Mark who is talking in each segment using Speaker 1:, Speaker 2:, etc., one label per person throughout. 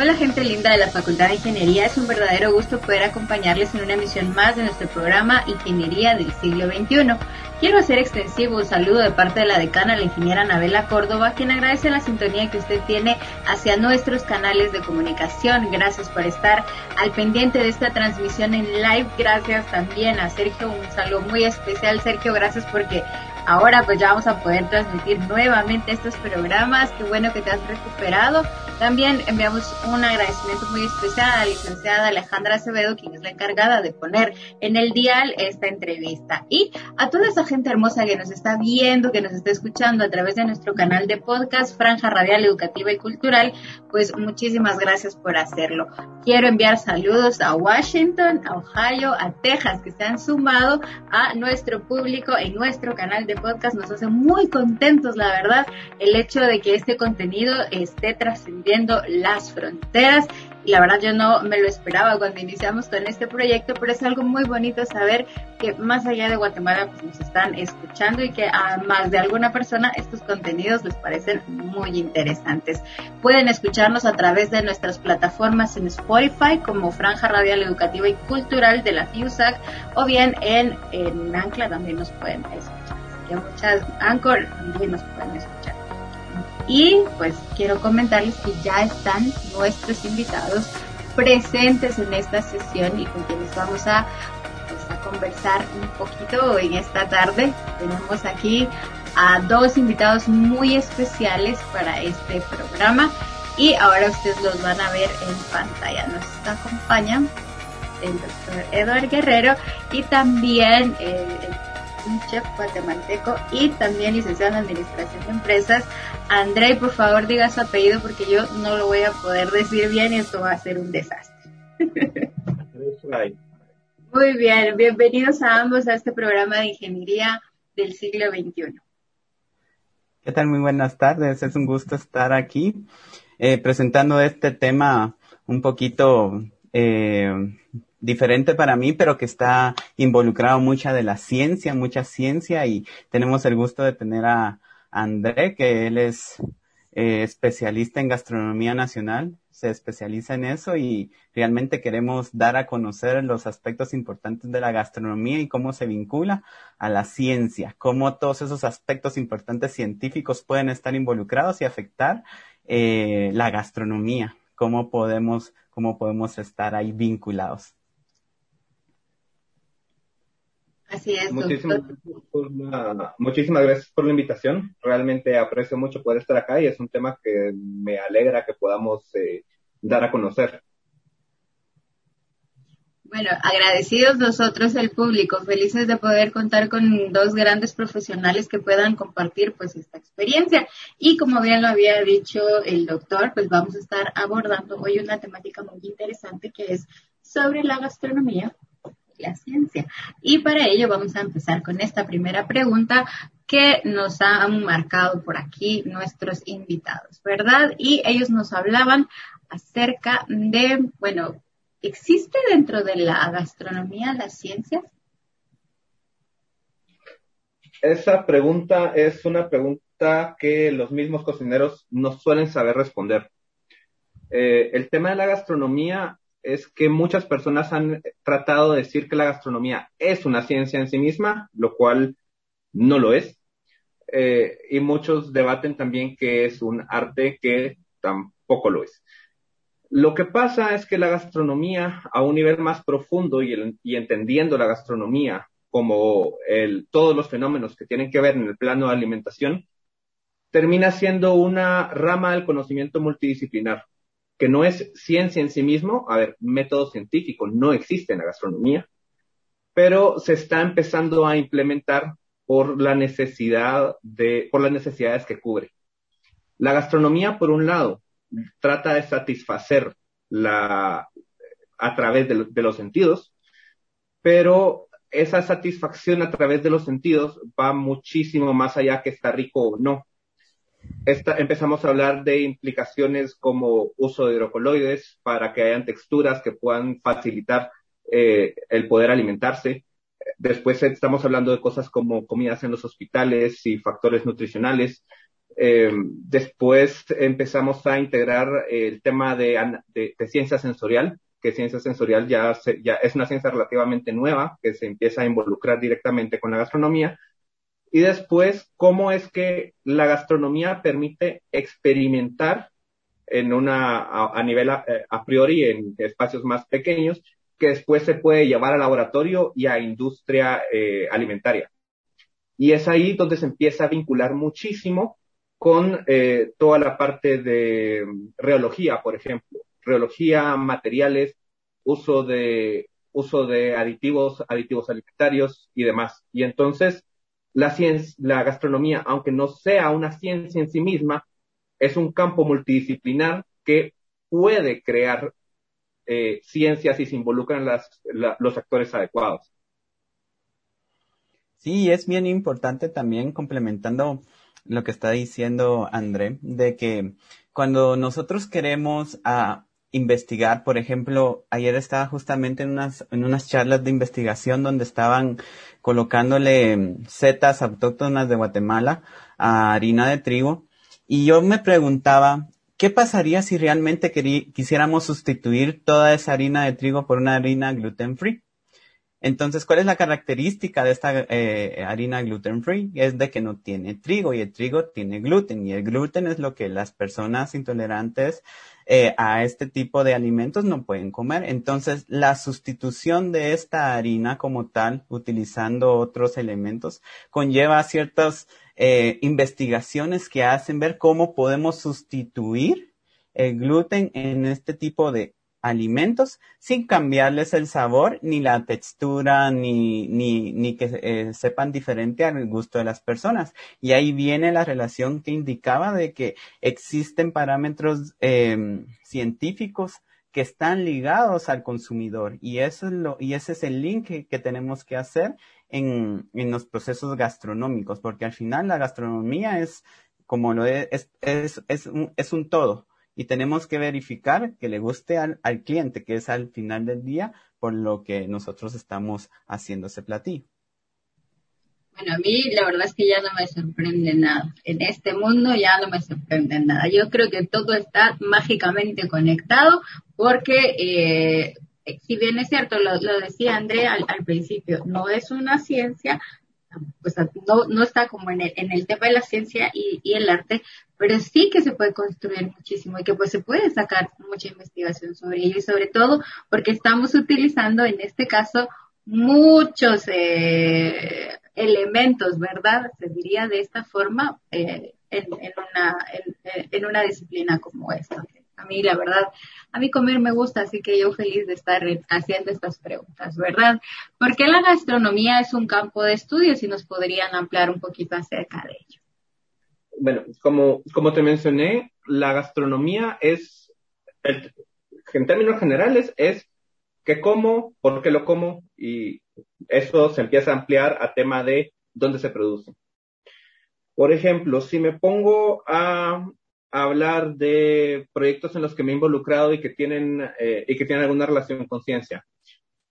Speaker 1: Hola gente linda de la Facultad de Ingeniería, es un verdadero gusto poder acompañarles en una emisión más de nuestro programa Ingeniería del siglo XXI. Quiero hacer extensivo un saludo de parte de la decana, la ingeniera Anabela Córdoba, quien agradece la sintonía que usted tiene hacia nuestros canales de comunicación. Gracias por estar al pendiente de esta transmisión en live. Gracias también a Sergio, un saludo muy especial. Sergio, gracias porque ahora pues ya vamos a poder transmitir nuevamente estos programas. Qué bueno que te has recuperado. También enviamos un agradecimiento muy especial a la licenciada Alejandra Acevedo, quien es la encargada de poner en el dial esta entrevista. Y a toda esa gente hermosa que nos está viendo, que nos está escuchando a través de nuestro canal de podcast, Franja Radial Educativa y Cultural, pues muchísimas gracias por hacerlo. Quiero enviar saludos a Washington, a Ohio, a Texas, que se han sumado a nuestro público en nuestro canal de podcast. Nos hace muy contentos, la verdad, el hecho de que este contenido esté trascendiendo las fronteras. Y la verdad yo no me lo esperaba cuando iniciamos con este proyecto, pero es algo muy bonito saber que más allá de Guatemala pues, nos están escuchando y que a más de alguna persona estos contenidos les parecen muy interesantes. Pueden escucharnos a través de nuestras plataformas en Spotify como Franja Radial Educativa y Cultural de la FIUSAC o bien en, en Ancla también nos pueden escuchar. Así que muchas Anchor también nos pueden escuchar. Y pues quiero comentarles que ya están nuestros invitados presentes en esta sesión y con quienes vamos a, pues, a conversar un poquito en esta tarde. Tenemos aquí a dos invitados muy especiales para este programa y ahora ustedes los van a ver en pantalla. Nos acompañan el doctor Eduardo Guerrero y también eh, un chef guatemalteco y también licenciado en Administración de Empresas. André, por favor, diga su apellido porque yo no lo voy a poder decir bien y esto va a ser un desastre. Muy bien, bienvenidos a ambos a este programa de ingeniería del siglo XXI.
Speaker 2: ¿Qué tal? Muy buenas tardes, es un gusto estar aquí eh, presentando este tema un poquito eh, diferente para mí, pero que está involucrado mucha de la ciencia, mucha ciencia y tenemos el gusto de tener a André, que él es eh, especialista en gastronomía nacional, se especializa en eso y realmente queremos dar a conocer los aspectos importantes de la gastronomía y cómo se vincula a la ciencia, cómo todos esos aspectos importantes científicos pueden estar involucrados y afectar eh, la gastronomía, cómo podemos, cómo podemos estar ahí vinculados.
Speaker 1: Así es.
Speaker 3: Muchísimas gracias, por la, muchísimas gracias por la invitación. Realmente aprecio mucho poder estar acá y es un tema que me alegra que podamos eh, dar a conocer.
Speaker 1: Bueno, agradecidos nosotros el público, felices de poder contar con dos grandes profesionales que puedan compartir pues esta experiencia. Y como bien lo había dicho el doctor, pues vamos a estar abordando hoy una temática muy interesante que es sobre la gastronomía la ciencia. Y para ello vamos a empezar con esta primera pregunta que nos han marcado por aquí nuestros invitados, ¿verdad? Y ellos nos hablaban acerca de, bueno, ¿existe dentro de la gastronomía la ciencia?
Speaker 3: Esa pregunta es una pregunta que los mismos cocineros no suelen saber responder. Eh, el tema de la gastronomía es que muchas personas han tratado de decir que la gastronomía es una ciencia en sí misma, lo cual no lo es. Eh, y muchos debaten también que es un arte que tampoco lo es. Lo que pasa es que la gastronomía a un nivel más profundo y, y entendiendo la gastronomía como el, todos los fenómenos que tienen que ver en el plano de alimentación, termina siendo una rama del conocimiento multidisciplinar que no es ciencia en sí mismo, a ver, método científico no existe en la gastronomía, pero se está empezando a implementar por la necesidad de, por las necesidades que cubre. La gastronomía, por un lado, trata de satisfacer la, a través de, los sentidos, pero esa satisfacción a través de los sentidos va muchísimo más allá que está rico o no empezamos a hablar de implicaciones como uso de hidrocoloides para que hayan texturas que puedan facilitar eh, el poder alimentarse. Después estamos hablando de cosas como comidas en los hospitales y factores nutricionales. Eh, después empezamos a integrar el tema de, ciencia sensorial, que ciencia sensorial ya, ya es una ciencia relativamente nueva, que se empieza a involucrar directamente con la gastronomía. Y después, cómo es que la gastronomía permite experimentar en una, a, nivel eh, a, priori en espacios más pequeños, que después se puede llevar al laboratorio y a industria eh, alimentaria. Y es ahí donde se empieza a vincular muchísimo con eh, toda la parte de reología, por ejemplo, reología, materiales, uso de uso de aditivos, aditivos alimentarios y demás. Y entonces la la gastronomía, aunque no sea una ciencia en sí misma, es un campo multidisciplinar que puede crear eh, ciencias y se involucran los actores adecuados.
Speaker 2: Sí, es bien importante también complementando lo que está diciendo André, de que cuando nosotros queremos a investigar, por ejemplo, ayer estaba justamente en unas, en unas charlas de investigación donde estaban colocándole setas autóctonas de Guatemala a harina de trigo y yo me preguntaba, ¿qué pasaría si realmente quisiéramos sustituir toda esa harina de trigo por una harina gluten free? Entonces, ¿cuál es la característica de esta eh, harina gluten free? Es de que no tiene trigo y el trigo tiene gluten y el gluten es lo que las personas intolerantes eh, a este tipo de alimentos no pueden comer. Entonces, la sustitución de esta harina como tal, utilizando otros elementos, conlleva ciertas eh, investigaciones que hacen ver cómo podemos sustituir el gluten en este tipo de alimentos sin cambiarles el sabor, ni la textura, ni, ni, ni que eh, sepan diferente al gusto de las personas. Y ahí viene la relación que indicaba de que existen parámetros em, científicos que están ligados al consumidor y eso es lo y ese es el link que, tenemos que hacer en, en, los procesos gastronómicos porque al final la gastronomía es como lo es es, es, un, es un todo y tenemos que verificar que le guste al, cliente, que es al final del día por lo que nosotros estamos haciendo ese platillo.
Speaker 1: Bueno, a mí la verdad es que ya no me sorprende nada. En este mundo ya no me sorprende nada. Yo creo que todo está mágicamente conectado porque, eh, si bien es cierto, lo, decía André al, principio, no es una ciencia, pues no, no está como en el, en el tema de la ciencia y, y, el arte, pero sí que se puede construir muchísimo y que pues se puede sacar mucha investigación sobre ello y sobre todo porque estamos utilizando en este caso muchos eh, elementos, ¿verdad? Se diría de esta forma eh, en, en, una, en, en una disciplina como esta. A mí, la verdad, a mí comer me gusta, así que yo feliz de estar haciendo estas preguntas, ¿verdad? ¿Por qué la gastronomía es un campo de estudio? Si nos podrían ampliar un poquito acerca de ello.
Speaker 3: Bueno, como, como te mencioné, la gastronomía es, en términos generales, es qué como, por qué lo como, y eso se empieza a ampliar a tema de dónde se produce. Por ejemplo, si me pongo a hablar de proyectos en los que me he involucrado y que tienen, eh, y que tienen alguna relación con ciencia.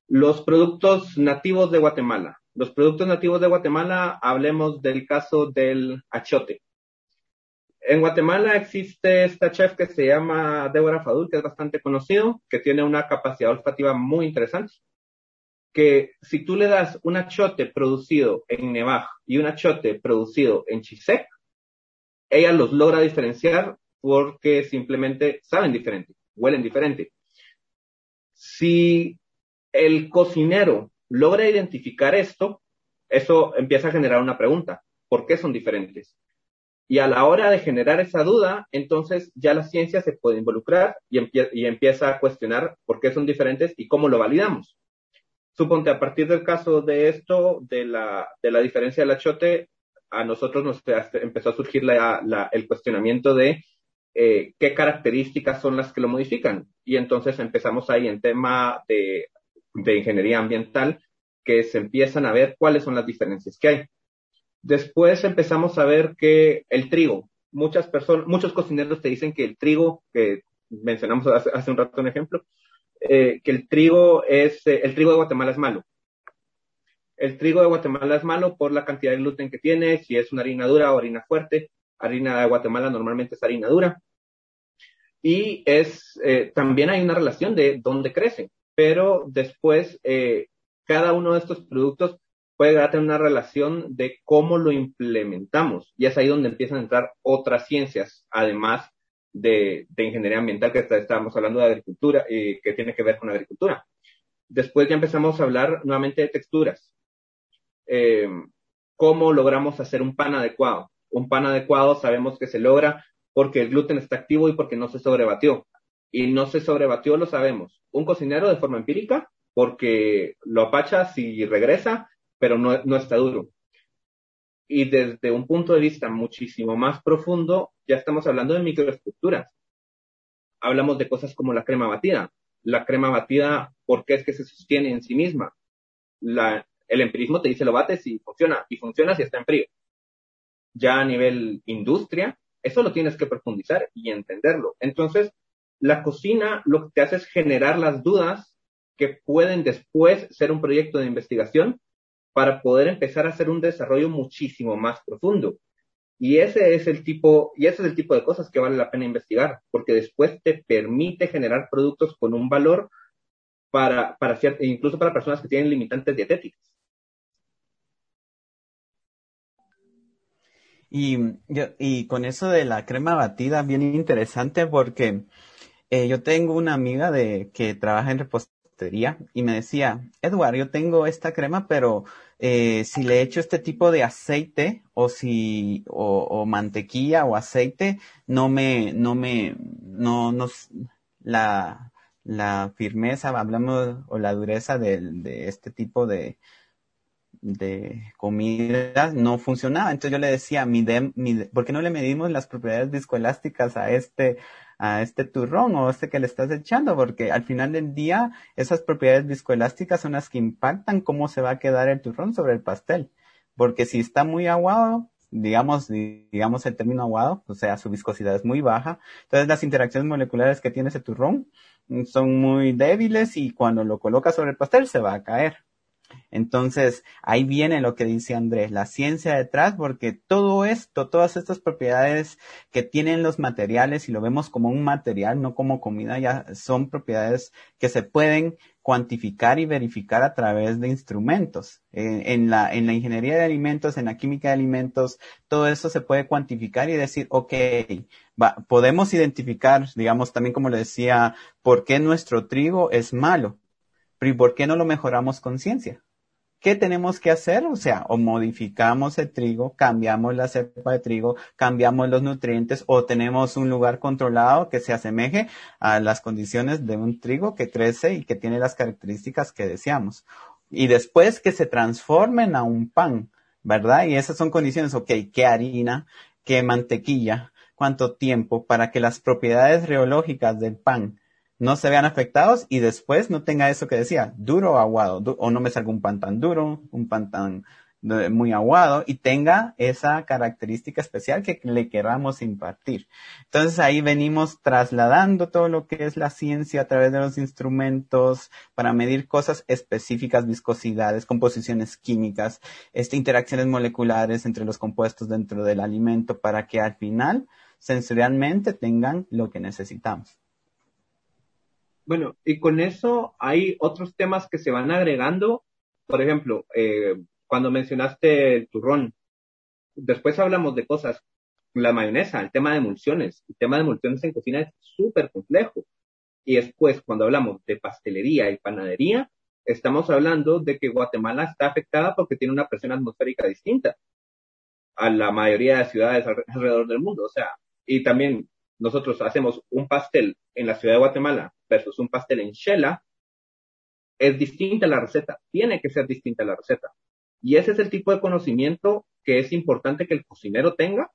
Speaker 3: Los productos nativos de Guatemala. Los productos nativos de Guatemala, hablemos del caso del achote. En Guatemala existe esta chef que se llama Débora Fadul, que es bastante conocido, que tiene una capacidad olfativa muy interesante. Que si tú le das un achote producido en Nevaj y un achote producido en Chisec, ella los logra diferenciar porque simplemente saben diferente, huelen diferente. Si el cocinero logra identificar esto, eso empieza a generar una pregunta. ¿Por qué son diferentes? Y a la hora de generar esa duda, entonces ya la ciencia se puede involucrar y, y empieza a cuestionar por qué son diferentes y cómo lo validamos. Suponte, a partir del caso de esto, de la, de la diferencia del achote, a nosotros nos empezó a surgir el cuestionamiento de eh, qué características son las que lo modifican. Y entonces empezamos ahí en tema de, ingeniería ambiental, que se empiezan a ver cuáles son las diferencias que hay. Después empezamos a ver que el trigo, muchas personas, muchos cocineros te dicen que el trigo, que mencionamos hace, un rato un ejemplo, eh, que el trigo es, eh, el trigo de Guatemala es malo el trigo de Guatemala es malo por la cantidad de gluten que tiene, si es una harina dura o harina fuerte. Harina de Guatemala normalmente es harina dura. Y es, eh, también hay una relación de dónde crecen, pero después eh, cada uno de estos productos puede tener una relación de cómo lo implementamos. Y es ahí donde empiezan a entrar otras ciencias, además de, ingeniería ambiental, que estábamos hablando de agricultura, eh, que tiene que ver con agricultura. Después ya empezamos a hablar nuevamente de texturas. Eh, ¿Cómo logramos hacer un pan adecuado? Un pan adecuado sabemos que se logra porque el gluten está activo y porque no se sobrebatió. Y no se sobrebatió, lo sabemos. Un cocinero de forma empírica, porque lo apachas y regresa, pero no, no está duro. Y desde un punto de vista muchísimo más profundo, ya estamos hablando de microestructuras. Hablamos de cosas como la crema batida. La crema batida, ¿por qué es que se sostiene en sí misma? La, el empirismo te dice lo bates y funciona, y funciona si está en frío. Ya a nivel industria, eso lo tienes que profundizar y entenderlo. Entonces, la cocina lo que te hace es generar las dudas que pueden después ser un proyecto de investigación para poder empezar a hacer un desarrollo muchísimo más profundo. Y ese es el tipo, y ese es el tipo de cosas que vale la pena investigar, porque después te permite generar productos con un valor para, para incluso para personas que tienen limitantes dietéticas.
Speaker 2: Y, y con eso de la crema batida, bien interesante porque eh, yo tengo una amiga de que trabaja en repostería y me decía, Edward, yo tengo esta crema, pero eh, si le echo este tipo de aceite o si o, mantequilla o aceite no me no me no nos la la firmeza hablamos o la dureza de, de este tipo de de comida no funcionaba entonces yo le decía mi, mi ¿por qué no le medimos las propiedades viscoelásticas a este a este turrón o este que le estás echando, porque al final del día esas propiedades viscoelásticas son las que impactan cómo se va a quedar el turrón sobre el pastel. Porque si está muy aguado, digamos, digamos el término aguado, o sea, su viscosidad es muy baja, entonces las interacciones moleculares que tiene ese turrón son muy débiles y cuando lo colocas sobre el pastel se va a caer. Entonces, ahí viene lo que dice Andrés, la ciencia detrás, porque todo esto, todas estas propiedades que tienen los materiales, y lo vemos como un material, no como comida, ya son propiedades que se pueden cuantificar y verificar a través de instrumentos. en, la, en la ingeniería de alimentos, en la química de alimentos, todo eso se puede cuantificar y decir, ok, podemos identificar, digamos, también como le decía, por qué nuestro trigo es malo. Pero ¿y por qué no lo mejoramos con ciencia? ¿Qué tenemos que hacer? O sea, o modificamos el trigo, cambiamos la cepa de trigo, cambiamos los nutrientes o tenemos un lugar controlado que se asemeje a las condiciones de un trigo que crece y que tiene las características que deseamos. Y después que se transformen a un pan, ¿verdad? Y esas son condiciones, ok, ¿qué harina? ¿Qué mantequilla? ¿Cuánto tiempo para que las propiedades reológicas del pan no se vean afectados y después no tenga eso que decía, duro o aguado, o no me salga un pan tan duro, un pan tan muy aguado y tenga esa característica especial que le queramos impartir. Entonces ahí venimos trasladando todo lo que es la ciencia a través de los instrumentos para medir cosas específicas, viscosidades, composiciones químicas, este, interacciones moleculares entre los compuestos dentro del alimento para que al final sensorialmente tengan lo que necesitamos.
Speaker 3: Bueno, y con eso hay otros temas que se van agregando. Por ejemplo, eh, cuando mencionaste el turrón, después hablamos de cosas, la mayonesa, el tema de emulsiones. El tema de emulsiones en cocina es súper complejo. Y después, cuando hablamos de pastelería y panadería, estamos hablando de que Guatemala está afectada porque tiene una presión atmosférica distinta a la mayoría de ciudades alrededor del mundo. O sea, y también nosotros hacemos un pastel en la ciudad de Guatemala versus un pastel en Shela, es distinta la receta, tiene que ser distinta la receta. Y ese es el tipo de conocimiento que es importante que el cocinero tenga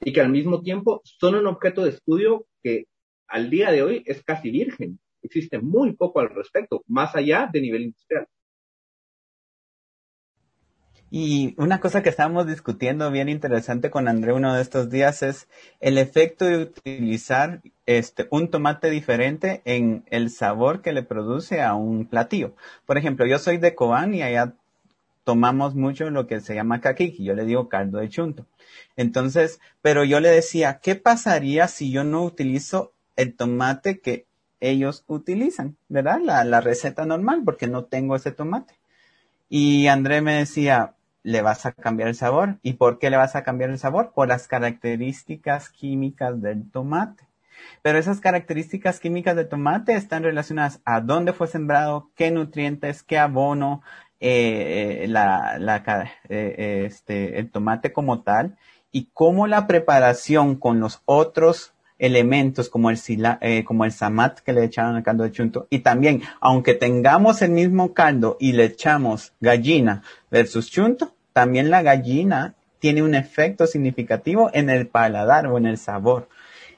Speaker 3: y que al mismo tiempo son un objeto de estudio que al día de hoy es casi virgen. Existe muy poco al respecto, más allá de nivel industrial.
Speaker 2: Y una cosa que estábamos discutiendo bien interesante con André uno de estos días es el efecto de utilizar este, un tomate diferente en el sabor que le produce a un platillo. Por ejemplo, yo soy de Cobán y allá tomamos mucho lo que se llama kakiki, yo le digo caldo de chunto. Entonces, pero yo le decía, ¿qué pasaría si yo no utilizo el tomate que ellos utilizan, ¿verdad? La receta normal, porque no tengo ese tomate. Y André me decía, le vas a cambiar el sabor. ¿Y por qué le vas a cambiar el sabor? Por las características químicas del tomate. Pero esas características químicas del tomate están relacionadas a dónde fue sembrado, qué nutrientes, qué abono, eh, la, la, eh, este, el tomate como tal y cómo la preparación con los otros elementos como el, sila, eh, como el samat que le echaron al caldo de chunto. Y también, aunque tengamos el mismo caldo y le echamos gallina versus chunto, también la gallina tiene un efecto significativo en el paladar o en el sabor.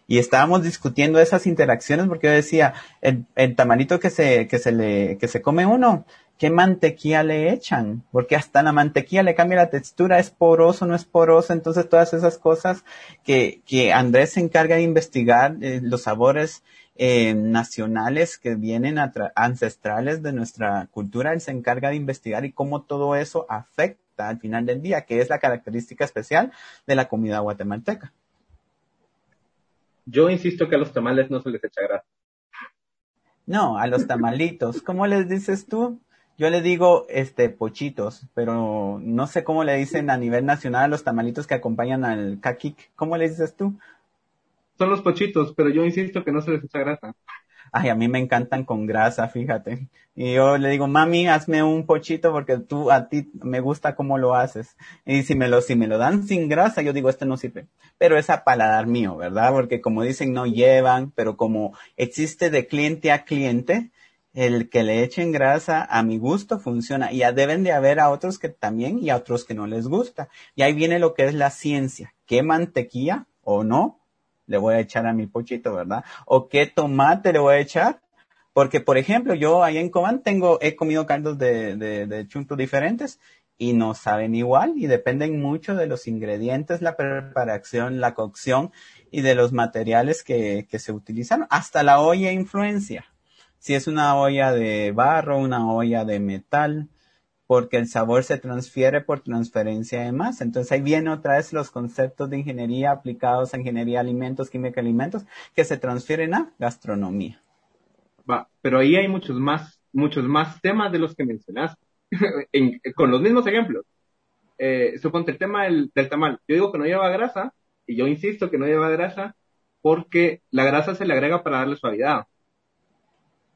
Speaker 2: Y estábamos discutiendo esas interacciones porque yo decía, el, el que se, que se le, que se come uno, ¿qué mantequilla le echan? Porque hasta la mantequilla le cambia la textura, es poroso, no es poroso, entonces todas esas cosas que, que Andrés se encarga de investigar, eh, los sabores eh, nacionales que vienen ancestrales de nuestra cultura, él se encarga de investigar y cómo todo eso afecta al final del día, que es la característica especial de la comida guatemalteca.
Speaker 3: Yo insisto que a los tamales no se les echa grasa.
Speaker 2: No, a los tamalitos. ¿Cómo les dices tú? Yo le digo, este, pochitos, pero no sé cómo le dicen a nivel nacional a los tamalitos que acompañan al caquic. ¿Cómo le dices tú?
Speaker 3: Son los pochitos, pero yo insisto que no se les echa grasa.
Speaker 2: Ay, a mí me encantan con grasa, fíjate. Y yo le digo, mami, hazme un pochito porque tú, a ti me gusta cómo lo haces. Y si me lo, si me lo dan sin grasa, yo digo, este no sirve. Pero es a paladar mío, ¿verdad? Porque como dicen, no llevan, pero como existe de cliente a cliente, el que le echen grasa a mi gusto funciona. Y ya deben de haber a otros que también y a otros que no les gusta. Y ahí viene lo que es la ciencia. ¿Qué mantequilla o no le voy a echar a mi pochito, verdad? ¿O qué tomate le voy a echar? Porque, por ejemplo, yo ahí en Cobán tengo, he comido caldos de, de, de chunto diferentes y no saben igual y dependen mucho de los ingredientes, la preparación, la cocción y de los materiales que, que se utilizan. Hasta la olla influencia si es una olla de barro, una olla de metal, porque el sabor se transfiere por transferencia de masa. Entonces ahí viene otra vez los conceptos de ingeniería aplicados a ingeniería de alimentos, química de alimentos, que se transfieren a gastronomía.
Speaker 3: Va, pero ahí hay muchos más, muchos más temas de los que mencionaste, con los mismos ejemplos. Eh, suponte el tema del, del tamal. Yo digo que no lleva grasa, y yo insisto que no lleva grasa, porque la grasa se le agrega para darle suavidad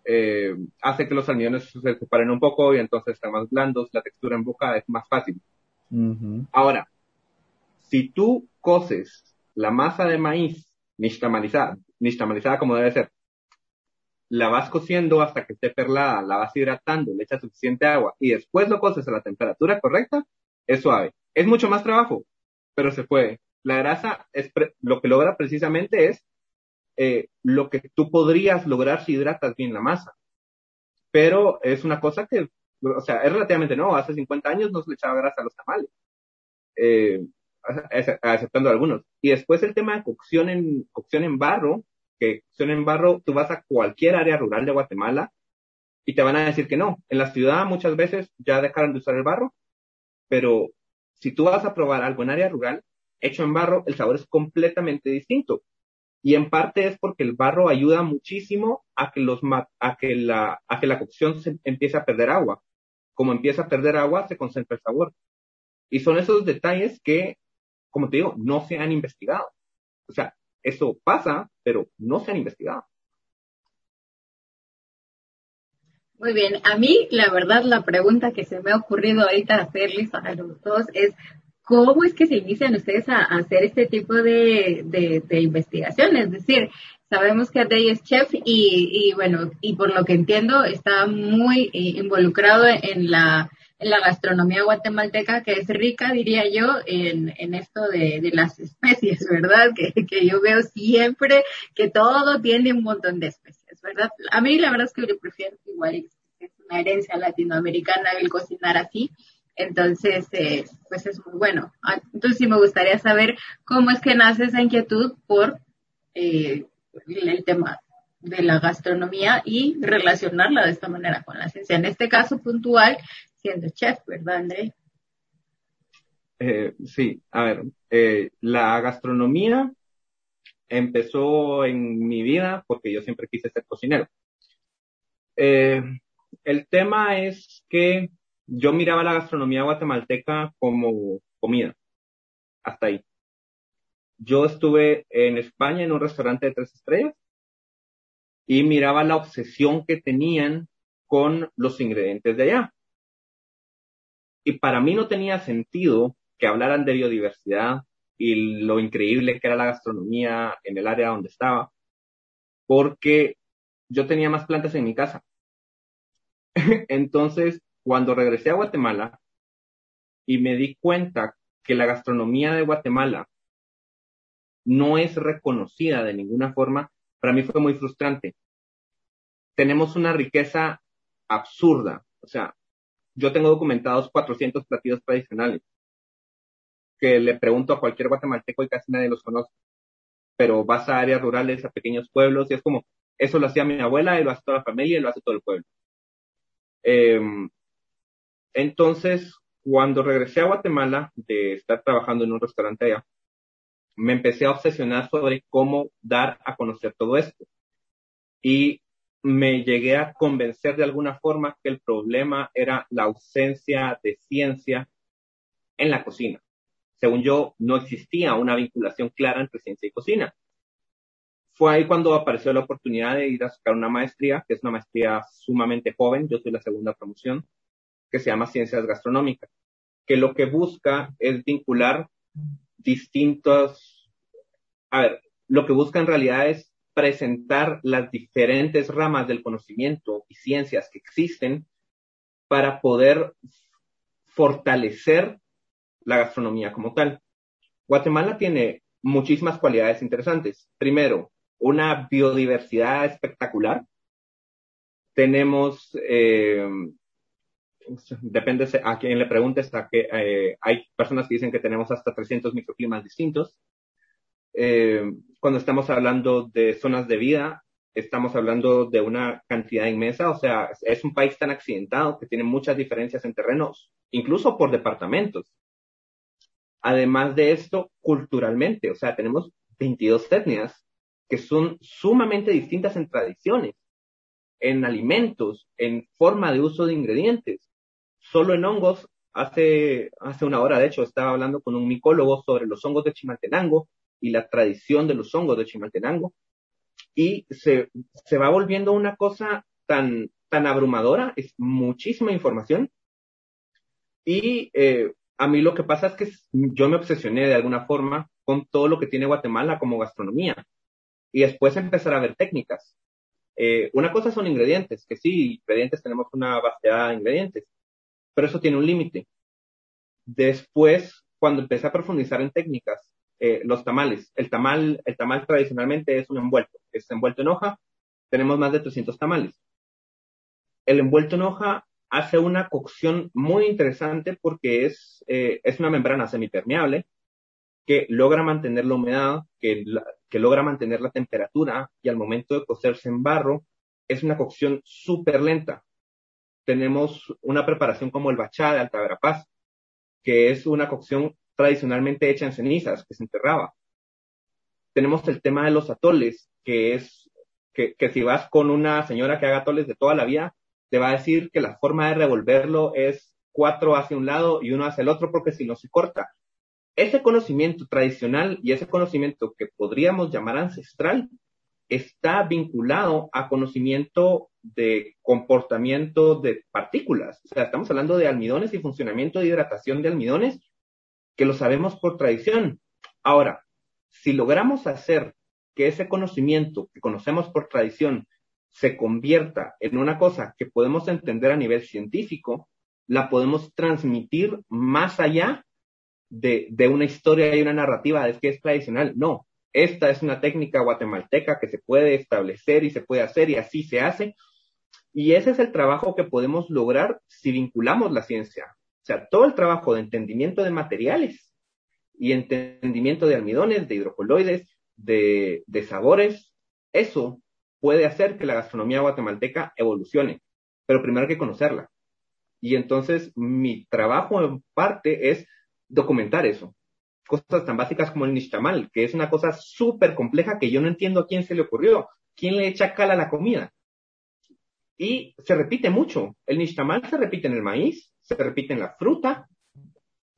Speaker 3: eh, hace que los almidones se separen un poco y entonces están más blandos, la textura en boca es más fácil. Ahora, si tú coces la masa de maíz nixtamalizada, nixtamalizada como debe ser, la vas cociendo hasta que esté perlada, la vas hidratando, le echas suficiente agua y después lo coces a la temperatura correcta, es suave. Es mucho más trabajo, pero se puede. La grasa es lo que logra precisamente es eh, lo que tú podrías lograr si hidratas bien la masa. Pero es una cosa que, o sea, es relativamente nuevo. Hace 50 años no se le echaba grasa a los tamales, eh, aceptando algunos. Y después el tema de cocción en, cocción en barro, que cocción en barro, tú vas a cualquier área rural de Guatemala y te van a decir que no. En la ciudad muchas veces ya dejaron de usar el barro, pero si tú vas a probar algo en área rural, hecho en barro, el sabor es completamente distinto. Y en parte es porque el barro ayuda muchísimo a que, los, a que, la, a que la cocción se empiece a perder agua. Como empieza a perder agua, se concentra el sabor. Y son esos detalles que, como te digo, no se han investigado. O sea, eso pasa, pero no se han investigado.
Speaker 1: Muy bien, a mí la verdad la pregunta que se me ha ocurrido ahorita hacerles a los dos es ¿Cómo es que se inician ustedes a, hacer este tipo de, de, investigación? Es decir, sabemos que Adey es chef y, bueno, y por lo que entiendo está muy eh, involucrado en la, en la gastronomía guatemalteca, que es rica, diría yo, en, en esto de, de, las especies, ¿verdad? Que, que yo veo siempre que todo tiene un montón de especies, ¿verdad? A mí la verdad es que yo prefiero igual, es una herencia latinoamericana el cocinar así, entonces, eh, pues es muy bueno. Ah, entonces sí me gustaría saber cómo es que nace esa inquietud por eh, el tema de la gastronomía y relacionarla de esta manera con la ciencia. En este caso puntual, siendo chef, ¿verdad, André?
Speaker 3: Eh, sí, a ver, la gastronomía empezó en mi vida porque yo siempre quise ser cocinero. El tema es que yo miraba la gastronomía guatemalteca como comida. Hasta ahí. Yo estuve en España en un restaurante de tres estrellas y miraba la obsesión que tenían con los ingredientes de allá. Y para mí no tenía sentido que hablaran de biodiversidad y lo increíble que era la gastronomía en el área donde estaba, porque yo tenía más plantas en mi casa. Entonces, cuando regresé a Guatemala y me di cuenta que la gastronomía de Guatemala no es reconocida de ninguna forma, para mí fue muy frustrante. Tenemos una riqueza absurda. O sea, yo tengo documentados 400 platillos tradicionales que le pregunto a cualquier guatemalteco y casi nadie los conoce. Pero vas a áreas rurales, a pequeños pueblos y es como, eso lo hacía mi abuela y lo hace toda la familia y lo hace todo el pueblo. Em, entonces, cuando regresé a Guatemala de estar trabajando en un restaurante allá, me empecé a obsesionar sobre cómo dar a conocer todo esto. Y me llegué a convencer de alguna forma que el problema era la ausencia de ciencia en la cocina. Según yo, no existía una vinculación clara entre ciencia y cocina. Fue ahí cuando apareció la oportunidad de ir a sacar una maestría, que es una maestría sumamente joven, yo soy la segunda promoción, que se llama Ciencias Gastronómicas, que lo que busca es vincular distintos, a ver, lo que busca en realidad es presentar las diferentes ramas del conocimiento y ciencias que existen para poder fortalecer la gastronomía como tal. Guatemala tiene muchísimas cualidades interesantes. Primero, una biodiversidad espectacular. Tenemos, eh, depende a quién le preguntes, a que, eh, hay personas que dicen que tenemos hasta 300 microclimas distintos. Eh, cuando estamos hablando de zonas de vida, estamos hablando de una cantidad inmensa, o sea, es un país tan accidentado que tiene muchas diferencias en terrenos, incluso por departamentos. Además de esto, culturalmente, o sea, tenemos 22 etnias que son sumamente distintas en tradiciones, en alimentos, en forma de uso de ingredientes. Solo en hongos, hace, hace una hora, de hecho, estaba hablando con un micólogo sobre los hongos de Chimaltenango y la tradición de los hongos de Chimaltenango. Y se, se va volviendo una cosa tan, tan abrumadora, es muchísima información. Y eh, a mí lo que pasa es que yo me obsesioné de alguna forma con todo lo que tiene Guatemala como gastronomía y después empezar a ver técnicas. Eh, una cosa son ingredientes, que sí, ingredientes tenemos una variedad de ingredientes, pero eso tiene un límite. Después, cuando empecé a profundizar en técnicas, eh, los tamales, el tamal, el tamal tradicionalmente es un envuelto, es envuelto en hoja, tenemos más de 300 tamales. El envuelto en hoja hace una cocción muy interesante porque es, eh, es una membrana semipermeable que logra mantener la humedad, que, que logra mantener la temperatura y al momento de cocerse en barro es una cocción súper lenta. Tenemos una preparación como el bachá de Alta Verapaz, que es una cocción tradicionalmente hecha en cenizas, que se enterraba. Tenemos el tema de los atoles, que es que, que si vas con una señora que haga atoles de toda la vida, te va a decir que la forma de revolverlo es cuatro hacia un lado y uno hacia el otro porque si no se corta. Ese conocimiento tradicional y ese conocimiento que podríamos llamar ancestral está vinculado a conocimiento de comportamiento de partículas. O sea, estamos hablando de almidones y funcionamiento de hidratación de almidones que lo sabemos por tradición. Ahora, si logramos hacer que ese conocimiento que conocemos por tradición se convierta en una cosa que podemos entender a nivel científico, la podemos transmitir más allá de, de una historia y una narrativa es que es tradicional. No, esta es una técnica guatemalteca que se puede establecer y se puede hacer y así se hace. Y ese es el trabajo que podemos lograr si vinculamos la ciencia. O sea, todo el trabajo de entendimiento de materiales y entendimiento de almidones, de hidrocoloides, de, sabores, eso puede hacer que la gastronomía guatemalteca evolucione, pero primero hay que conocerla. Y entonces mi trabajo en parte es documentar eso. Cosas tan básicas como el nishtamal, que es una cosa súper compleja que yo no entiendo a quién se le ocurrió. ¿Quién le echa cal a la comida? Y se repite mucho. El nishtamal se repite en el maíz, se repite en la fruta.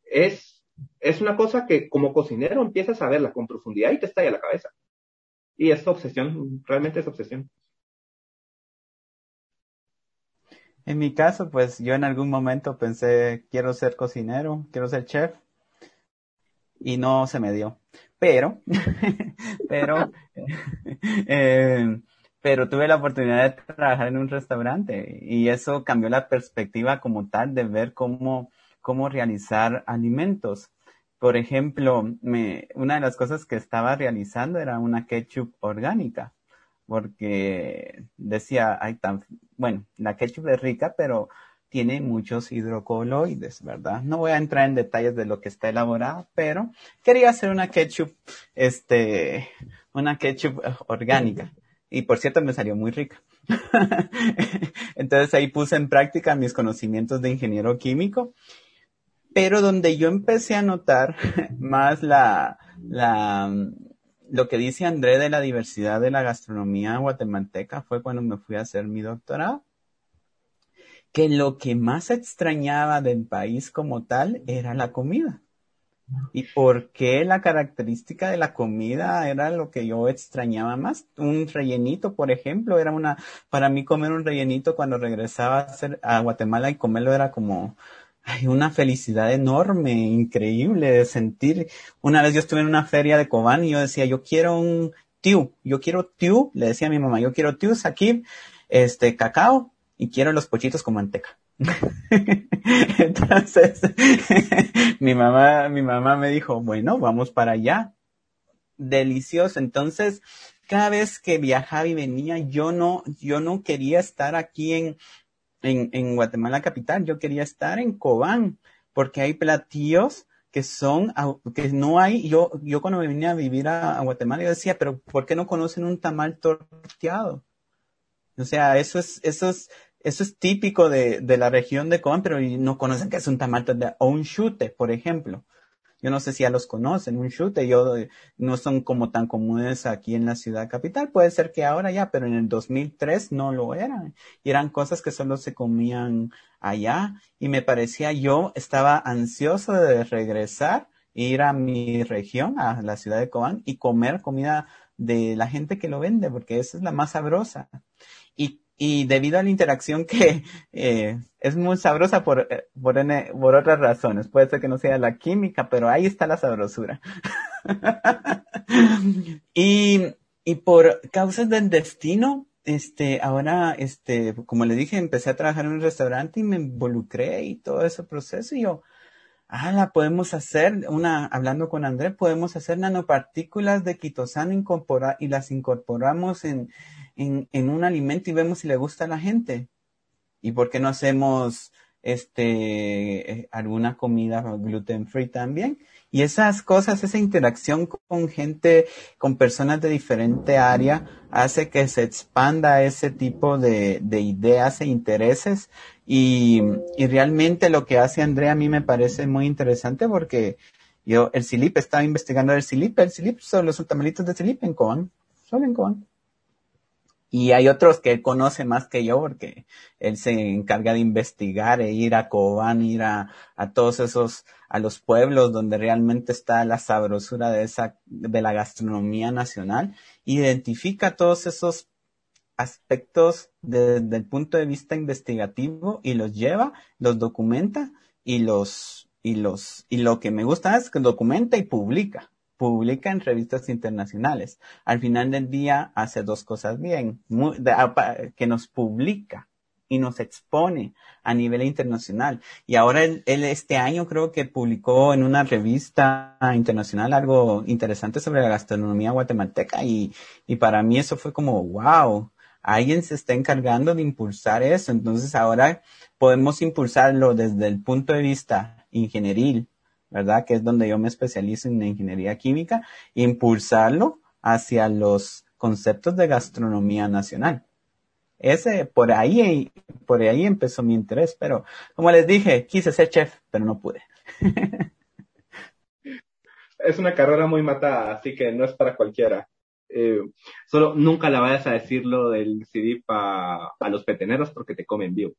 Speaker 3: Es, es una cosa que como cocinero empiezas a verla con profundidad y te estalla la cabeza. Y es obsesión, realmente es obsesión.
Speaker 2: En mi caso, pues yo en algún momento pensé, quiero ser cocinero, quiero ser chef, y no se me dio. Pero, pero, eh, pero tuve la oportunidad de trabajar en un restaurante y eso cambió la perspectiva como tal de ver cómo, cómo realizar alimentos. Por ejemplo, me, una de las cosas que estaba realizando era una ketchup orgánica, porque decía, hay tan, bueno, la ketchup es rica, pero tiene muchos hidrocoloides, ¿verdad? No voy a entrar en detalles de lo que está elaborado, pero quería hacer una ketchup, este, una ketchup orgánica. Y por cierto, me salió muy rica. Entonces ahí puse en práctica mis conocimientos de ingeniero químico. Pero donde yo empecé a notar más la, la, lo que dice André de la diversidad de la gastronomía guatemalteca fue cuando me fui a hacer mi doctorado. Que lo que más extrañaba del país como tal era la comida. ¿Y por qué la característica de la comida era lo que yo extrañaba más? Un rellenito, por ejemplo, era una, para mí comer un rellenito cuando regresaba a, a Guatemala y comerlo era como, hay una felicidad enorme, increíble de sentir. Una vez yo estuve en una feria de Cobán y yo decía, yo quiero un tiu, yo quiero tiu, le decía a mi mamá, yo quiero tiu aquí, este, cacao, y quiero los pochitos con manteca. Entonces, mi mamá, mi mamá me dijo, bueno, vamos para allá. Delicioso. Entonces, cada vez que viajaba y venía, yo no, yo no quería estar aquí en, en, en Guatemala capital, yo quería estar en Cobán, porque hay platillos que son, que no hay, yo, yo cuando me vine a vivir a, Guatemala, yo decía, pero ¿por qué no conocen un tamal torteado? O sea, eso es, eso es, eso es típico de, de la región de Cobán, pero no conocen que es un tamal o un chute, por ejemplo. Yo no sé si ya los conocen, un chute, yo no son como tan comunes aquí en la ciudad capital. Puede ser que ahora ya, pero en el 2003 no lo eran. Y eran cosas que solo se comían allá. Y me parecía, yo estaba ansioso de regresar, ir a mi región, a la ciudad de Cobán, y comer comida de la gente que lo vende, porque esa es la más sabrosa. Y y debido a la interacción que eh, es muy sabrosa por, eh, por, otras razones. Puede ser que no sea la química, pero ahí está la sabrosura. y, y por causas del destino, este, ahora, este, como le dije, empecé a trabajar en un restaurante y me involucré y todo ese proceso y yo, ah, la podemos hacer, una, hablando con André, podemos hacer nanopartículas de quitosano incorpora, y las incorporamos en, en, un alimento y vemos si le gusta a la gente. ¿Y por qué no hacemos este eh, alguna comida gluten free también? Y esas cosas, esa interacción con gente, con personas de diferente área, hace que se expanda ese tipo de, de ideas e intereses. Y, y, realmente lo que hace Andrea a mí me parece muy interesante porque yo, el Silip, estaba investigando el Silip. El Silip son los tamalitos de Silip en Coan. Solo en Coan. Y hay otros que él conoce más que yo porque él se encarga de investigar e ir a Cobán, ir a, a todos esos, a los pueblos donde realmente está la sabrosura de esa, de la gastronomía nacional. Identifica todos esos aspectos desde el punto de vista investigativo y los lleva, los documenta y los, y los, y lo que me gusta es que documenta y publica publica en revistas internacionales. Al final del día hace dos cosas bien, que nos publica y nos expone a nivel internacional. Y ahora él, este año creo que publicó en una revista internacional algo interesante sobre la gastronomía guatemalteca y, y para mí eso fue como, wow, alguien se está encargando de impulsar eso. Entonces ahora podemos impulsarlo desde el punto de vista ingenieril, ¿verdad? Que es donde yo me especializo en ingeniería química, impulsarlo hacia los conceptos de gastronomía nacional. Ese, por ahí, por ahí empezó mi interés, pero como les dije, quise ser chef, pero no pude.
Speaker 3: es una carrera muy matada, así que no es para cualquiera. Eh, solo nunca le vayas a decir lo del CD a los peteneros porque te comen vivo.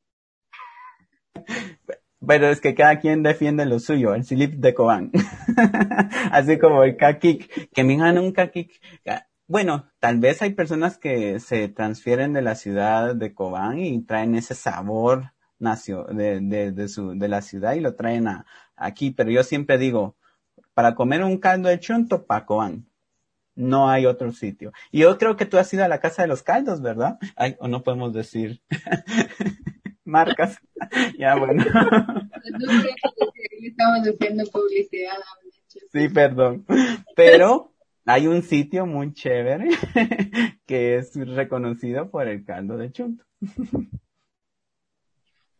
Speaker 2: Pero es que cada quien defiende lo suyo, el slip de Cobán. Así como el kakik, que me ganan un kakik. Bueno, tal vez hay personas que se transfieren de la ciudad de Cobán y traen ese sabor nacio de, de, de, su, de la ciudad y lo traen a, aquí, pero yo siempre digo, para comer un caldo de chunto, pa Cobán. No hay otro sitio. Y yo creo que tú has ido a la casa de los caldos, ¿verdad? Ay, o no podemos decir. marcas. ya, bueno.
Speaker 1: Estamos haciendo publicidad.
Speaker 2: Sí, perdón. Pero hay un sitio muy chévere que es reconocido por el caldo de chunto.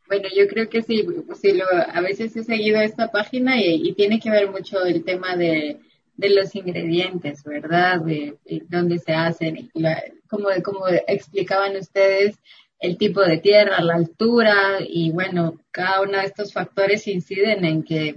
Speaker 1: Bueno, yo creo que sí, sí lo, a veces he seguido esta página y, tiene que ver mucho el tema de, de los ingredientes, ¿verdad? De, dónde se hacen, como, como explicaban ustedes, el tipo de tierra, la altura y bueno, cada uno de estos factores inciden en que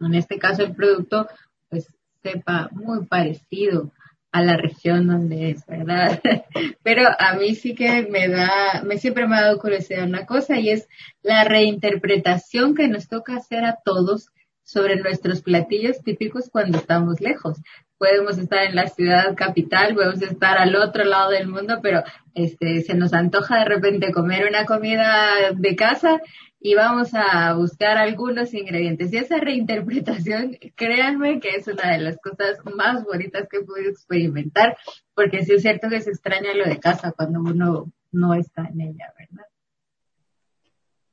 Speaker 1: en este caso el producto pues sepa muy parecido a la región donde es, ¿verdad? Pero a mí sí que me da, me siempre me ha dado curiosidad una cosa y es la reinterpretación que nos toca hacer a todos sobre nuestros platillos típicos cuando estamos lejos podemos estar en la ciudad capital, podemos estar al otro lado del mundo, pero este, se nos antoja de repente comer una comida de casa y vamos a buscar algunos ingredientes. Y esa reinterpretación, créanme que es una de las cosas más bonitas que podido experimentar, porque sí es cierto que se extraña lo de casa cuando uno no está en ella, ¿verdad?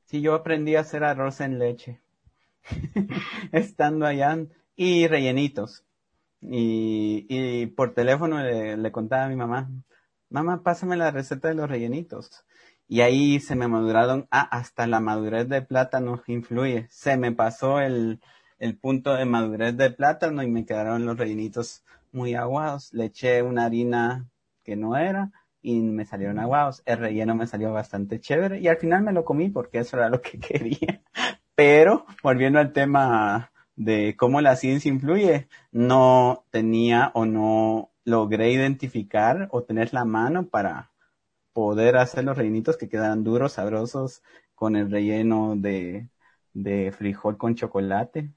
Speaker 2: Sí, yo aprendí a hacer arroz en leche, estando allá, y rellenitos. Y, y por teléfono le, contaba a mi mamá, mamá, pásame la receta de los rellenitos. Y ahí se me maduraron, ah, hasta la madurez de plátano influye. Se me pasó el, el punto de madurez de plátano y me quedaron los rellenitos muy aguados. Le eché una harina que no era y me salieron aguados. El relleno me salió bastante chévere y al final me lo comí porque eso era lo que quería. Pero, volviendo al tema de cómo la ciencia influye, no tenía o no logré identificar o tener la mano para poder hacer los rellenitos que quedan duros, sabrosos, con el relleno de, de frijol con chocolate.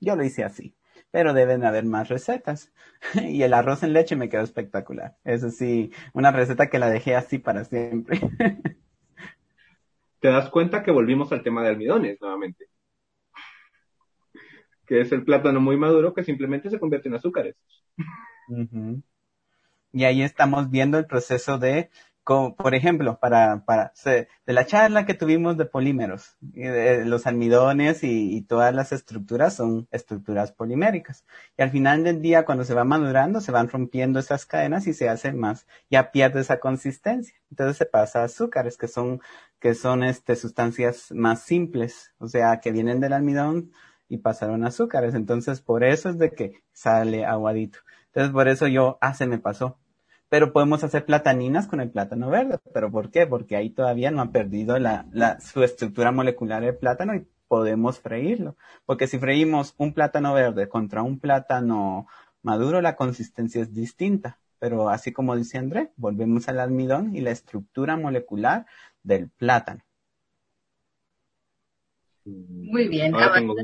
Speaker 2: Yo lo hice así, pero deben haber más recetas. y el arroz en leche me quedó espectacular. Eso sí, una receta que la dejé así para siempre.
Speaker 3: Te das cuenta que volvimos al tema de almidones nuevamente que es el plátano muy maduro que simplemente se convierte en azúcares.
Speaker 2: Y ahí estamos viendo el proceso de, como, por ejemplo, para, para, de la charla que tuvimos de polímeros, de los almidones y, y, todas las estructuras son estructuras poliméricas. Y al final del día, cuando se va madurando, se van rompiendo esas cadenas y se hace más, ya pierde esa consistencia. Entonces se pasa a azúcares, que son, que son este, sustancias más simples, o sea, que vienen del almidón, y pasaron azúcares. Entonces, por eso es de que sale aguadito. Entonces, por eso yo, ah, se me pasó. Pero podemos hacer plataninas con el plátano verde. ¿Pero por qué? Porque ahí todavía no ha perdido la, la, su estructura molecular el plátano y podemos freírlo. Porque si freímos un plátano verde contra un plátano maduro, la consistencia es distinta. Pero así como dice André, volvemos al almidón y la estructura molecular del plátano.
Speaker 1: Muy bien, avanzando,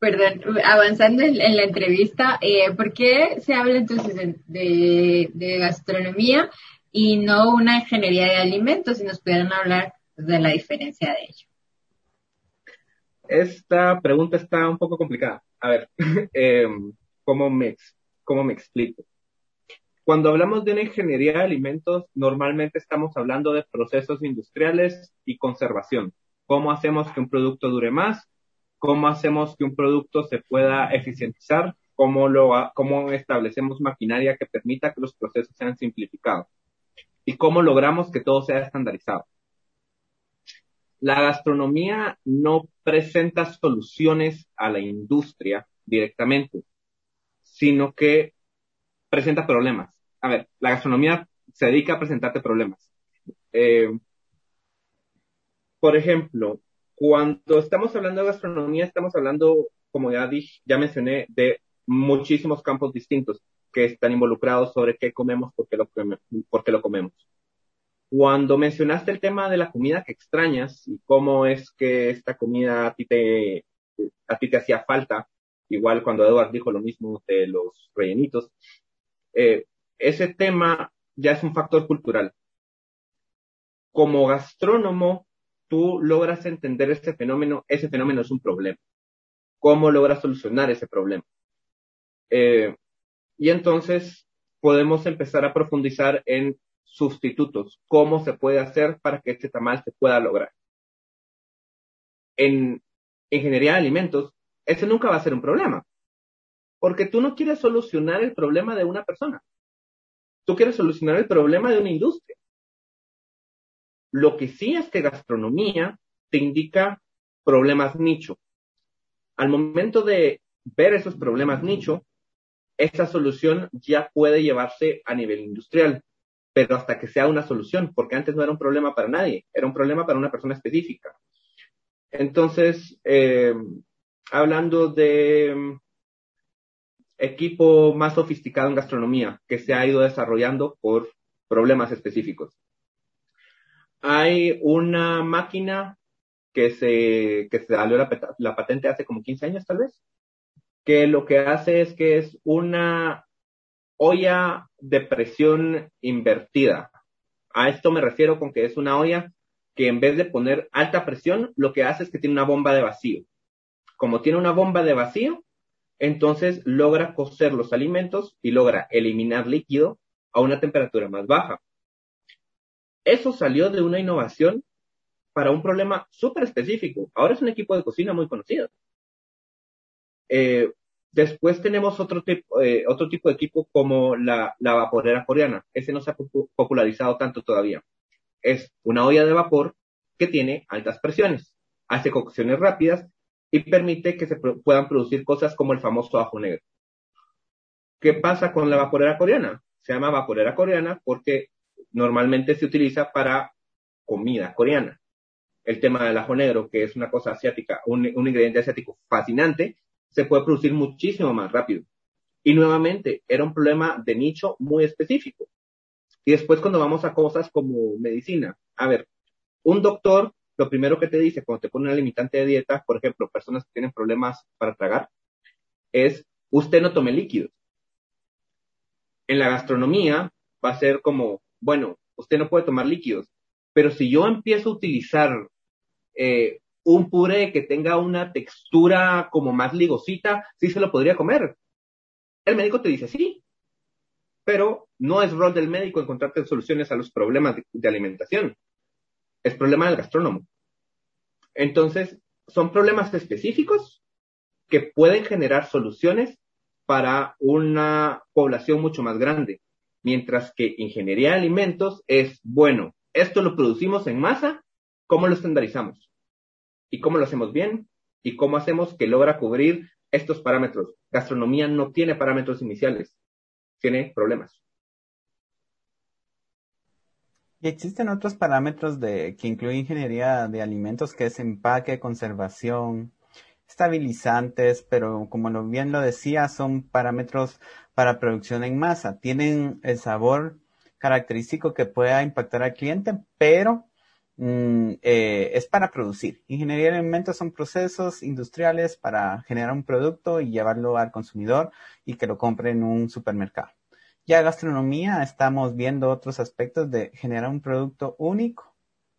Speaker 1: perdón, avanzando en, la entrevista, eh, ¿por qué se habla entonces de, gastronomía y no una ingeniería de alimentos? Si nos pudieran hablar de la diferencia de ello.
Speaker 3: Esta pregunta está un poco complicada. A ver, eh, ¿cómo, me, ¿cómo me explico? Cuando hablamos de una ingeniería de alimentos, normalmente estamos hablando de procesos industriales y conservación cómo hacemos que un producto dure más, cómo hacemos que un producto se pueda eficientizar, cómo, lo, establecemos maquinaria que permita que los procesos sean simplificados y cómo logramos que todo sea estandarizado. La gastronomía no presenta soluciones a la industria directamente, sino que presenta problemas. A ver, la gastronomía se dedica a presentarte problemas. Eh, por ejemplo, cuando estamos hablando de gastronomía, estamos hablando, como ya dije, ya mencioné, de muchísimos campos distintos que están involucrados sobre qué comemos, por qué lo, por qué lo comemos. Cuando mencionaste el tema de la comida que extrañas y cómo es que esta comida a ti te, a ti te hacía falta, igual cuando Edward dijo lo mismo de los rellenitos, eh, ese tema ya es un factor cultural. Como gastrónomo, tú logras entender ese fenómeno, ese fenómeno es un problema. ¿Cómo logras solucionar ese problema? Eh, y entonces podemos empezar a profundizar en sustitutos, cómo se puede hacer para que este tamal se pueda lograr. En ingeniería de alimentos, ese nunca va a ser un problema, porque tú no quieres solucionar el problema de una persona, tú quieres solucionar el problema de una industria. Lo que sí es que gastronomía te indica problemas nicho. Al momento de ver esos problemas nicho, esa solución ya puede llevarse a nivel industrial, pero hasta que sea una solución, porque antes no era un problema para nadie, era un problema para una persona específica. Entonces, eh, hablando de mm, equipo más sofisticado en gastronomía que se ha ido desarrollando por problemas específicos. Hay una máquina que se, que se salió la, la patente hace como 15 años tal vez, que lo que hace es que es una olla de presión invertida. A esto me refiero con que es una olla que en vez de poner alta presión, lo que hace es que tiene una bomba de vacío. Como tiene una bomba de vacío, entonces logra cocer los alimentos y logra eliminar líquido a una temperatura más baja. Eso salió de una innovación para un problema súper específico. Ahora es un equipo de cocina muy conocido. Eh, después tenemos otro tipo, eh, otro tipo de equipo como la, la vaporera coreana. Ese no se ha popularizado tanto todavía. Es una olla de vapor que tiene altas presiones, hace cocciones rápidas y permite que se puedan producir cosas como el famoso ajo negro. ¿Qué pasa con la vaporera coreana? Se llama vaporera coreana porque normalmente se utiliza para comida coreana. El tema del ajo negro, que es una cosa asiática, un, ingrediente asiático fascinante, se puede producir muchísimo más rápido. Y nuevamente, era un problema de nicho muy específico. Y después cuando vamos a cosas como medicina, a ver, un doctor, lo primero que te dice cuando te pone una limitante de dieta, por ejemplo, personas que tienen problemas para tragar, es usted no tome líquidos. En la gastronomía va a ser como, bueno, usted no puede tomar líquidos, pero si yo empiezo a utilizar eh, un puré que tenga una textura como más ligosita, sí se lo podría comer. El médico te dice sí, pero no es rol del médico encontrarte soluciones a los problemas de, alimentación. Es problema del gastrónomo. Entonces, son problemas específicos que pueden generar soluciones para una población mucho más grande. Mientras que ingeniería de alimentos es, bueno, esto lo producimos en masa, ¿cómo lo estandarizamos? ¿Y cómo lo hacemos bien? ¿Y cómo hacemos que logra cubrir estos parámetros? Gastronomía no tiene parámetros iniciales, tiene problemas.
Speaker 2: Y existen otros parámetros que incluyen ingeniería de alimentos, que es empaque, conservación, estabilizantes, pero como bien lo decía, son parámetros para producción en masa. Tienen el sabor característico que pueda impactar al cliente, pero mm, eh, es para producir. Ingeniería de alimentos son procesos industriales para generar un producto y llevarlo al consumidor y que lo compre en un supermercado. Ya gastronomía estamos viendo otros aspectos de generar un producto único,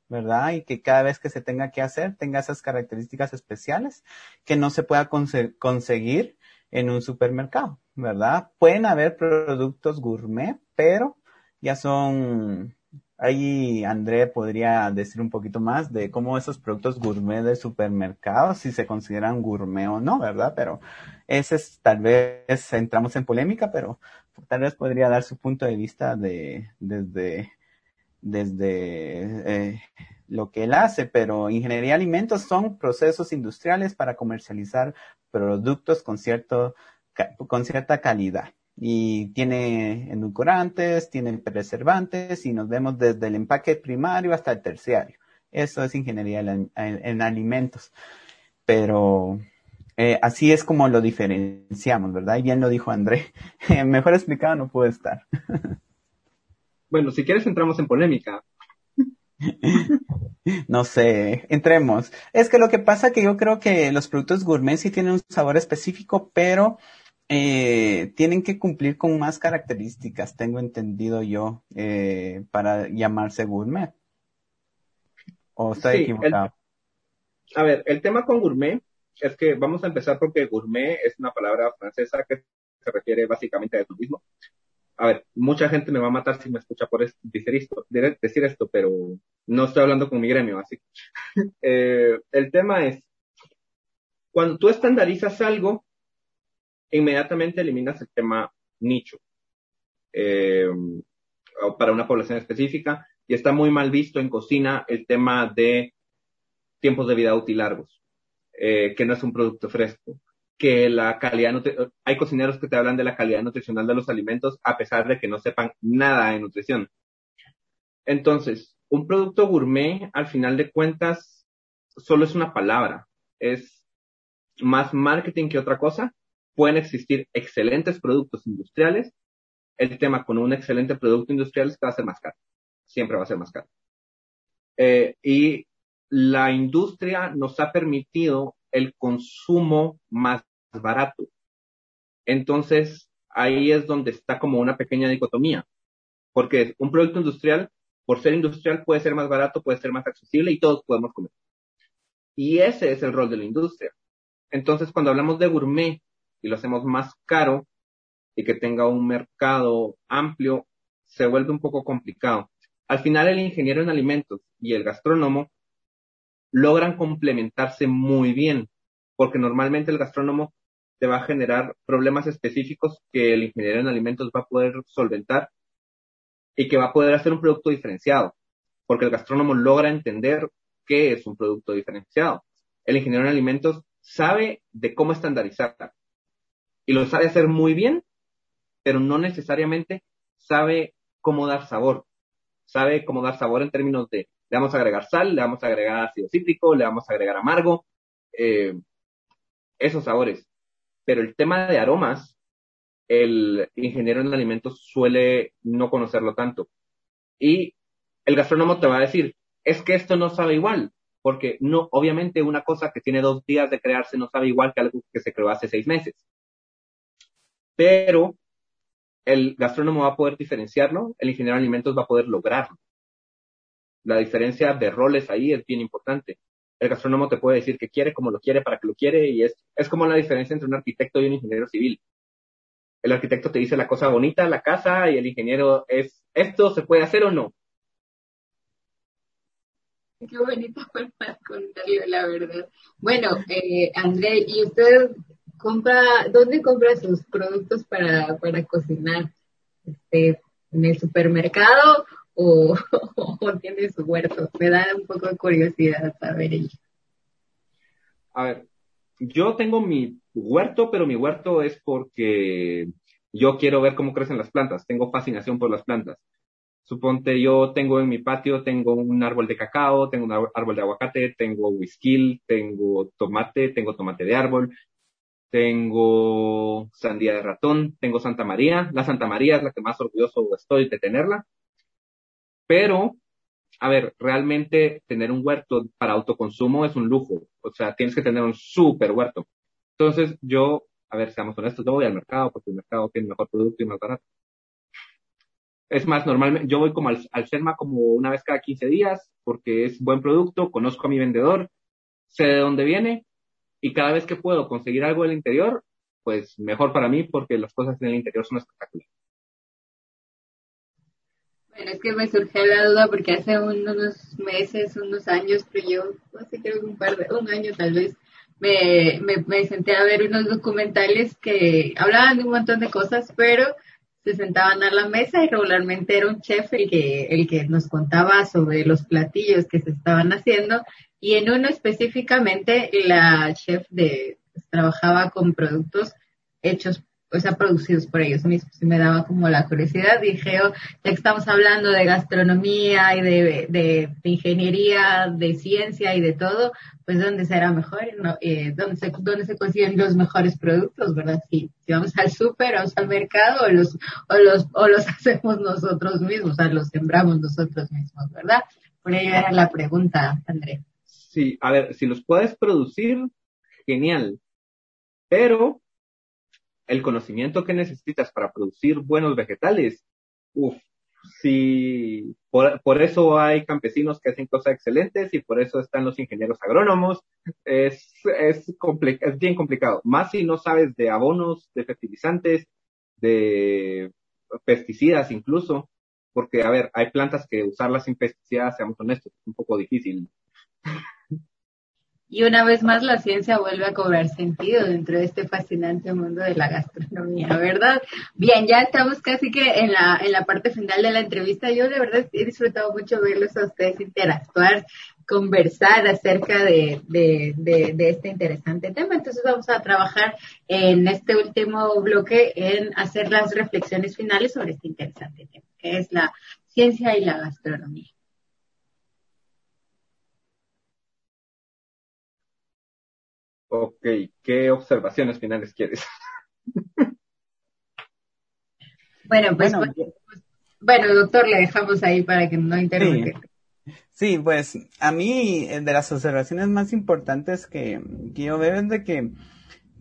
Speaker 2: ¿verdad? Y que cada vez que se tenga que hacer tenga esas características especiales que no se pueda conseguir en un supermercado, ¿verdad? Pueden haber productos gourmet, pero ya son, ahí André podría decir un poquito más de cómo esos productos gourmet de supermercados, si se consideran gourmet o no, ¿verdad? Pero ese es, tal vez entramos en polémica, pero tal vez podría dar su punto de vista de, desde, desde eh, lo que él hace, pero ingeniería alimentos son procesos industriales para comercializar productos con cierto, con cierta calidad y tiene edulcorantes, tiene preservantes y nos vemos desde el empaque primario hasta el terciario. Eso es ingeniería en, alimentos. Pero Eh, así es como lo diferenciamos, ¿verdad? Y bien lo dijo André. Mejor explicado no puede estar.
Speaker 3: bueno, si quieres entramos en polémica.
Speaker 2: no sé, entremos. Es que lo que pasa que yo creo que los productos gourmet sí tienen un sabor específico, pero eh, tienen que cumplir con más características, tengo entendido yo, eh, para llamarse gourmet. ¿O estoy equivocado?
Speaker 3: a ver, el tema con gourmet es que vamos a empezar porque gourmet es una palabra francesa que se refiere básicamente a turismo. A ver, mucha gente me va a matar si me escucha por decir esto, decir esto, pero no estoy hablando con mi gremio, así. eh, el tema es, cuando tú estandarizas algo, inmediatamente eliminas el tema nicho eh, para una población específica y está muy mal visto en cocina el tema de tiempos de vida útil largos, eh, que no es un producto fresco, que la calidad, hay cocineros que te hablan de la calidad nutricional de los alimentos a pesar de que no sepan nada de nutrición. Entonces, un producto gourmet, al final de cuentas, solo es una palabra, es más marketing que otra cosa pueden existir excelentes productos industriales. El tema con un excelente producto industrial es que va a ser más caro. Siempre va a ser más caro. Eh, y la industria nos ha permitido el consumo más barato. Entonces, ahí es donde está como una pequeña dicotomía. Porque un producto industrial, por ser industrial, puede ser más barato, puede ser más accesible y todos podemos comer. Y ese es el rol de la industria. Entonces, cuando hablamos de gourmet, y lo hacemos más caro y que tenga un mercado amplio, se vuelve un poco complicado. Al final el ingeniero en alimentos y el gastrónomo logran complementarse muy bien, porque normalmente el gastrónomo te va a generar problemas específicos que el ingeniero en alimentos va a poder solventar y que va a poder hacer un producto diferenciado, porque el gastrónomo logra entender qué es un producto diferenciado. El ingeniero en alimentos sabe de cómo estandarizar, y lo sabe hacer muy bien, pero no necesariamente sabe cómo dar sabor. Sabe cómo dar sabor en términos de le vamos a agregar sal, le vamos a agregar ácido cítrico, le vamos a agregar amargo, eh, esos sabores. Pero el tema de aromas, el ingeniero en alimentos suele no conocerlo tanto. Y el gastrónomo te va a decir, es que esto no sabe igual, porque no, obviamente una cosa que tiene dos días de crearse no sabe igual que algo que se creó hace seis meses pero el gastrónomo va a poder diferenciarlo, el ingeniero de alimentos va a poder lograrlo. La diferencia de roles ahí es bien importante. El gastrónomo te puede decir que quiere, como lo quiere, para que lo quiere, y es, es como la diferencia entre un arquitecto y un ingeniero civil. El arquitecto te dice la cosa bonita, la casa, y el ingeniero es, ¿esto se puede hacer o no?
Speaker 1: Qué bonito forma de contarlo, la verdad. Bueno, eh, André, ¿y usted compra, ¿dónde compra sus productos para, para cocinar? Este, ¿En el supermercado o, o, tiene su huerto? Me da un poco de curiosidad saber ello.
Speaker 3: A ver, yo tengo mi huerto, pero mi huerto es porque yo quiero ver cómo crecen las plantas. Tengo fascinación por las plantas. Suponte, yo tengo en mi patio, tengo un árbol de cacao, tengo un árbol de aguacate, tengo whisky, tengo tomate, tengo tomate de árbol, tengo sandía de ratón, tengo Santa María. La Santa María es la que más orgulloso estoy de tenerla. Pero, a ver, realmente tener un huerto para autoconsumo es un lujo. O sea, tienes que tener un súper huerto. Entonces, yo, a ver, seamos honestos, yo voy al mercado porque el mercado tiene mejor producto y más barato. Es más, normalmente yo voy como al, al CERMA como una vez cada 15 días porque es buen producto, conozco a mi vendedor, sé de dónde viene y cada vez que puedo conseguir algo del interior, pues mejor para mí porque las cosas en el interior son espectaculares.
Speaker 1: Bueno, es que me surgió la duda porque hace unos meses, unos años, pero yo, no sé, creo que un par de, un año tal vez, me, me senté a ver unos documentales que hablaban de un montón de cosas, pero se sentaban a la mesa y regularmente era un chef el que, el que nos contaba sobre los platillos que se estaban haciendo. Y en uno específicamente la chef de, pues, trabajaba con productos hechos o sea, producidos por ellos mismos. Y me daba como la curiosidad, dije, oh, ya que estamos hablando de gastronomía y de, de, ingeniería, de ciencia y de todo, pues ¿dónde será mejor? ¿no? Eh, ¿dónde, se, ¿Dónde se consiguen los mejores productos, verdad? Si, si vamos al súper, vamos al mercado o los, o los, o los hacemos nosotros mismos, o sea, los sembramos nosotros mismos, ¿verdad? Por ello era la pregunta, André.
Speaker 3: Sí, a ver, si los puedes producir, genial. Pero el conocimiento que necesitas para producir buenos vegetales, uff, sí, por, eso hay campesinos que hacen cosas excelentes y por eso están los ingenieros agrónomos. Es, es, es bien complicado, más si no sabes de abonos, de fertilizantes, de pesticidas incluso, porque, a ver, hay plantas que usarlas sin pesticidas, seamos honestos, es un poco difícil.
Speaker 1: Y una vez más la ciencia vuelve a cobrar sentido dentro de este fascinante mundo de la gastronomía, ¿verdad? Bien, ya estamos casi que en la, en la parte final de la entrevista. Yo de verdad he disfrutado mucho verlos a ustedes interactuar, conversar acerca de, de, de, de este interesante tema. Entonces vamos a trabajar en este último bloque en hacer las reflexiones finales sobre este interesante tema, que es la ciencia y la gastronomía.
Speaker 3: Ok, ¿qué observaciones finales quieres?
Speaker 1: bueno, pues, bueno, doctor, le dejamos ahí para que no interrumpa.
Speaker 2: Sí. pues a mí eh, de las observaciones más importantes que, que yo veo es de que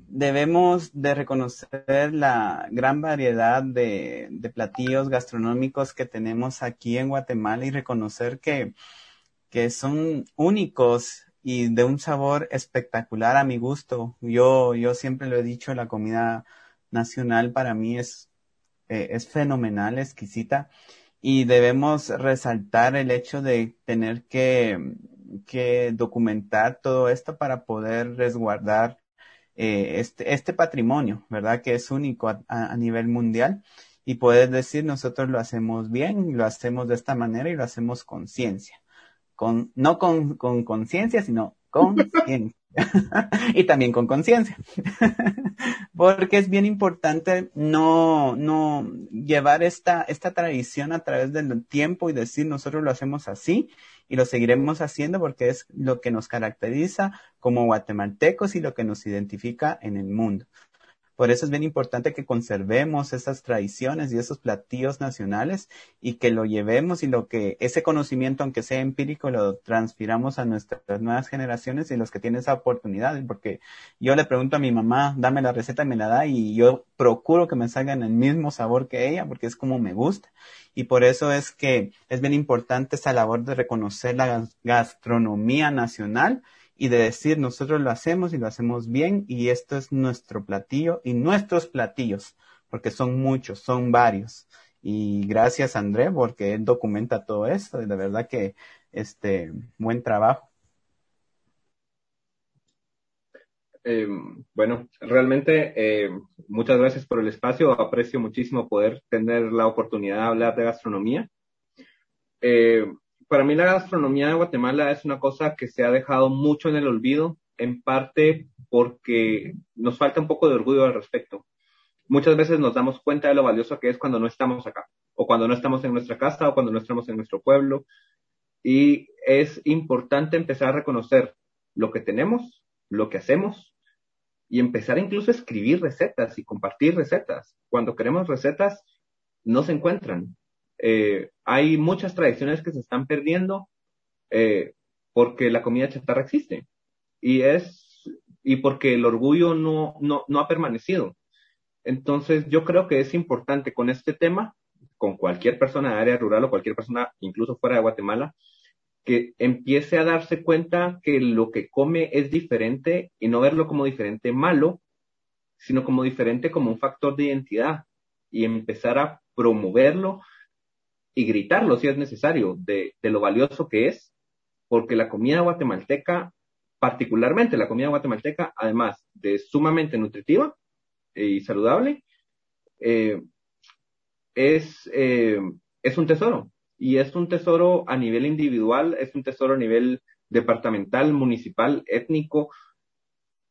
Speaker 2: debemos de reconocer la gran variedad de, de, platillos gastronómicos que tenemos aquí en Guatemala y reconocer que, que son únicos y de un sabor espectacular a mi gusto. Yo, yo siempre lo he dicho, la comida nacional para mí es, eh, es fenomenal, exquisita y debemos resaltar el hecho de tener que, que documentar todo esto para poder resguardar eh, este, este patrimonio, ¿verdad? Que es único a, a, nivel mundial y poder decir nosotros lo hacemos bien, lo hacemos de esta manera y lo hacemos con ciencia con, no con conciencia, sino con ciencia. y también con conciencia. Porque es bien importante no, no llevar esta, esta tradición a través del tiempo y decir nosotros lo hacemos así y lo seguiremos haciendo porque es lo que nos caracteriza como guatemaltecos y lo que nos identifica en el mundo. Por eso es bien importante que conservemos esas tradiciones y esos platillos nacionales y que lo llevemos y lo que ese conocimiento, aunque sea empírico, lo transfiramos a nuestras nuevas generaciones y los que tienen esa oportunidad. Porque yo le pregunto a mi mamá, dame la receta y me la da y yo procuro que me salgan el mismo sabor que ella porque es como me gusta. Y por eso es que es bien importante esa labor de reconocer la gastronomía nacional y de decir nosotros lo hacemos y lo hacemos bien y esto es nuestro platillo y nuestros platillos, porque son muchos, son varios. Y gracias André porque él documenta todo esto y de verdad que este buen trabajo.
Speaker 3: Eh, bueno, realmente eh, muchas gracias por el espacio. Aprecio muchísimo poder tener la oportunidad de hablar de gastronomía. Eh, para mí la gastronomía de Guatemala es una cosa que se ha dejado mucho en el olvido, en parte porque nos falta un poco de orgullo al respecto. Muchas veces nos damos cuenta de lo valioso que es cuando no estamos acá, o cuando no estamos en nuestra casa, o cuando no estamos en nuestro pueblo. Y es importante empezar a reconocer lo que tenemos, lo que hacemos, y empezar incluso a escribir recetas y compartir recetas. Cuando queremos recetas, no se encuentran. Eh, hay muchas tradiciones que se están perdiendo eh, porque la comida chatarra existe y es y porque el orgullo no, no, no ha permanecido. Entonces yo creo que es importante con este tema, con cualquier persona de área rural o cualquier persona incluso fuera de Guatemala, que empiece a darse cuenta que lo que come es diferente y no verlo como diferente malo, sino como diferente como un factor de identidad y empezar a promoverlo y gritarlo si es necesario de, lo valioso que es, porque la comida guatemalteca, particularmente la comida guatemalteca, además de sumamente nutritiva y saludable, eh, es, eh, es un tesoro. Y es un tesoro a nivel individual, es un tesoro a nivel departamental, municipal, étnico.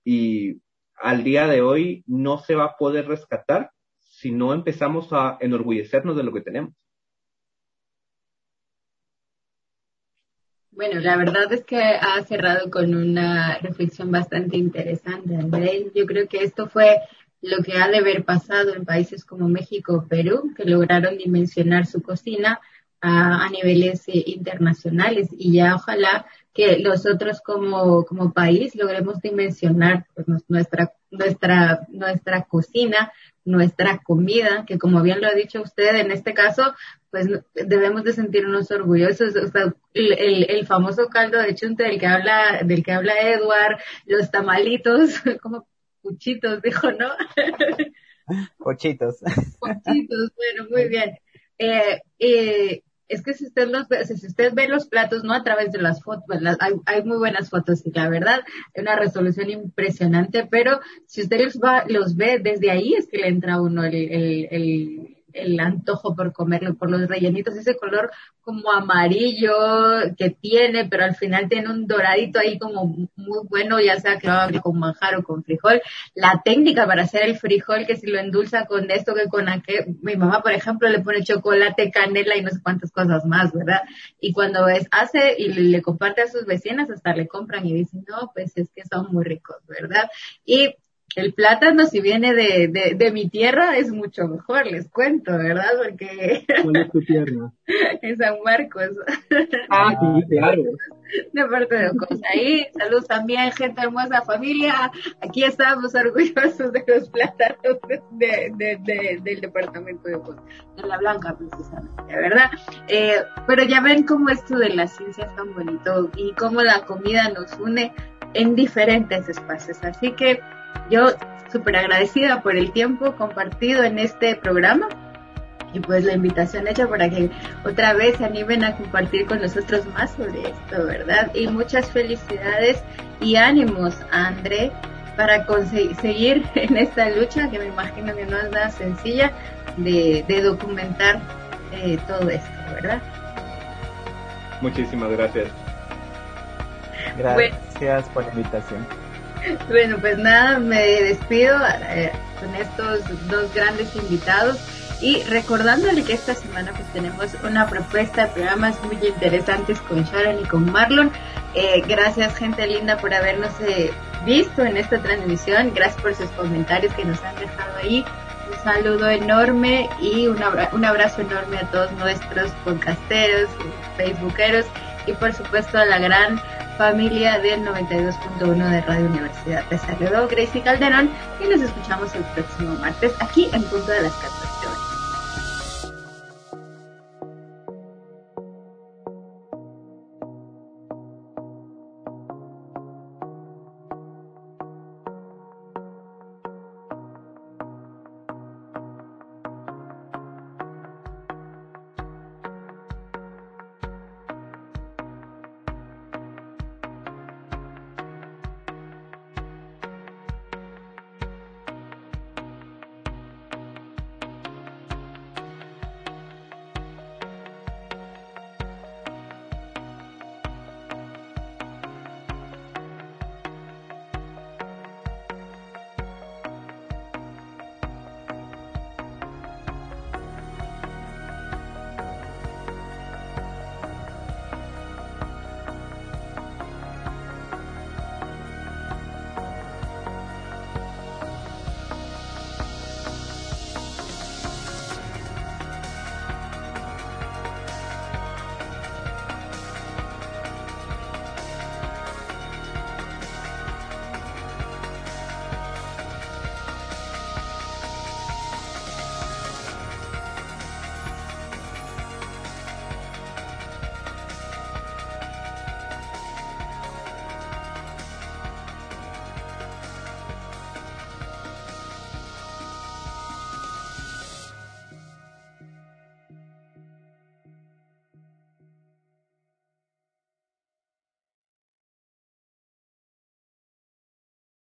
Speaker 3: Y al día de hoy no se va a poder rescatar si no empezamos a enorgullecernos de lo que tenemos.
Speaker 1: Bueno, la verdad es que ha cerrado con una reflexión bastante interesante, Andrés. Yo creo que esto fue lo que ha de haber pasado en países como México o Perú, que lograron dimensionar su cocina a, niveles eh, internacionales y ya ojalá que nosotros como, como país logremos dimensionar pues, nuestra, nuestra, nuestra cocina, nuestra comida, que como bien lo ha dicho usted, en este caso, pues debemos de sentirnos orgullosos. O sea, el, el, famoso caldo de chunte del que habla, del que habla Edward, los tamalitos, como puchitos, dijo, ¿no?
Speaker 2: Pochitos.
Speaker 1: Pochitos, bueno, muy bien. Eh, eh, es que si usted los ve, si usted ve los platos, no a través de las fotos, hay, hay, muy buenas fotos y la verdad, una resolución impresionante, pero si usted los, va, los ve desde ahí es que le entra uno el, el, el el antojo por comerlo, por los rellenitos, ese color como amarillo que tiene, pero al final tiene un doradito ahí como muy bueno, ya sea que lo haga con manjar o con frijol. La técnica para hacer el frijol, que si lo endulza con esto, que con aquel, mi mamá, por ejemplo, le pone chocolate, canela y no sé cuántas cosas más, ¿verdad? Y cuando es, hace y le comparte a sus vecinas, hasta le compran y dicen, no, pues es que son muy ricos, ¿verdad? Y el plátano, si viene de, de, de, mi tierra, es mucho mejor, les cuento, ¿verdad? Porque...
Speaker 3: ¿Cuál es tu tierra?
Speaker 1: en San Marcos.
Speaker 3: Ah, sí, claro.
Speaker 1: De parte de Ocos. Ahí, saludos también, gente hermosa, familia. Aquí estamos orgullosos de los plátanos de, de, del departamento de Ocos, de la Blanca, precisamente, ¿verdad? Eh, pero ya ven cómo esto de la ciencia es tan bonito y cómo la comida nos une en diferentes espacios. Así que yo súper agradecida por el tiempo compartido en este programa y pues la invitación hecha para que otra vez se animen a compartir con nosotros más sobre esto, ¿verdad? Y muchas felicidades y ánimos a André para conseguir en esta lucha que me imagino que no es nada sencilla de, documentar eh, todo esto, ¿verdad?
Speaker 3: Muchísimas gracias.
Speaker 2: Gracias por la invitación.
Speaker 1: Bueno, pues nada, me despido eh, con estos dos grandes invitados y recordándole que esta semana pues tenemos una propuesta de programas muy interesantes con Sharon y con Marlon. Eh, gracias gente linda por habernos eh, visto en esta transmisión, gracias por sus comentarios que nos han dejado ahí. Un saludo enorme y un, un abrazo enorme a todos nuestros podcasteros, facebookeros y por supuesto a la gran familia del 92.1 de Radio Universidad. de saludó Gracie Calderón y nos escuchamos el próximo martes aquí en punto de las 14